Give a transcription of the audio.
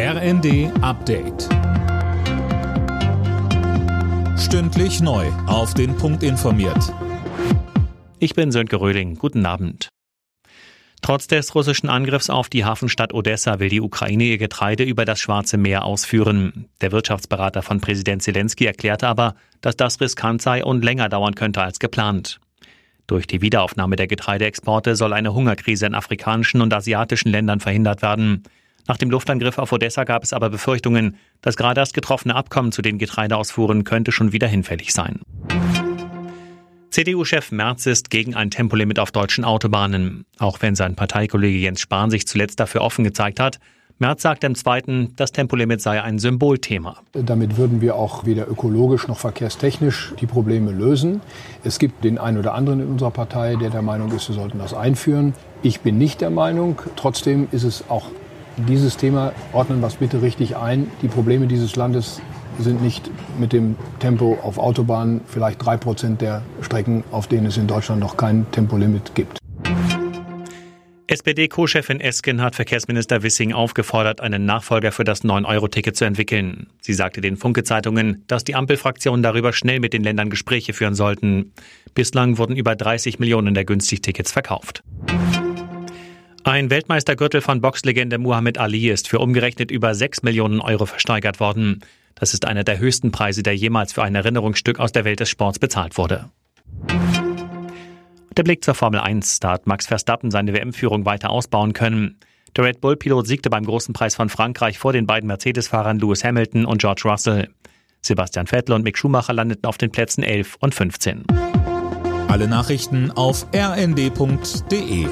RND Update. Stündlich neu. Auf den Punkt informiert. Ich bin Sönke Röhling. Guten Abend. Trotz des russischen Angriffs auf die Hafenstadt Odessa will die Ukraine ihr Getreide über das Schwarze Meer ausführen. Der Wirtschaftsberater von Präsident Zelensky erklärte aber, dass das riskant sei und länger dauern könnte als geplant. Durch die Wiederaufnahme der Getreideexporte soll eine Hungerkrise in afrikanischen und asiatischen Ländern verhindert werden. Nach dem Luftangriff auf Odessa gab es aber Befürchtungen, dass gerade das getroffene Abkommen zu den Getreideausfuhren könnte schon wieder hinfällig sein. CDU-Chef Merz ist gegen ein Tempolimit auf deutschen Autobahnen. Auch wenn sein Parteikollege Jens Spahn sich zuletzt dafür offen gezeigt hat, Merz sagt im zweiten, das Tempolimit sei ein Symbolthema. Damit würden wir auch weder ökologisch noch verkehrstechnisch die Probleme lösen. Es gibt den einen oder anderen in unserer Partei, der der Meinung ist, wir sollten das einführen. Ich bin nicht der Meinung. Trotzdem ist es auch dieses Thema ordnen wir es bitte richtig ein. Die Probleme dieses Landes sind nicht mit dem Tempo auf Autobahnen vielleicht drei Prozent der Strecken, auf denen es in Deutschland noch kein Tempolimit gibt. SPD-Co-Chefin Esken hat Verkehrsminister Wissing aufgefordert, einen Nachfolger für das 9-Euro-Ticket zu entwickeln. Sie sagte den Funke-Zeitungen, dass die Ampelfraktionen darüber schnell mit den Ländern Gespräche führen sollten. Bislang wurden über 30 Millionen der Günstigtickets verkauft. Ein Weltmeistergürtel von Boxlegende Muhammad Ali ist für umgerechnet über 6 Millionen Euro versteigert worden. Das ist einer der höchsten Preise, der jemals für ein Erinnerungsstück aus der Welt des Sports bezahlt wurde. Der Blick zur Formel 1. Da hat Max Verstappen seine WM-Führung weiter ausbauen können. Der Red Bull-Pilot siegte beim großen Preis von Frankreich vor den beiden Mercedes-Fahrern Lewis Hamilton und George Russell. Sebastian Vettel und Mick Schumacher landeten auf den Plätzen 11 und 15. Alle Nachrichten auf rnd.de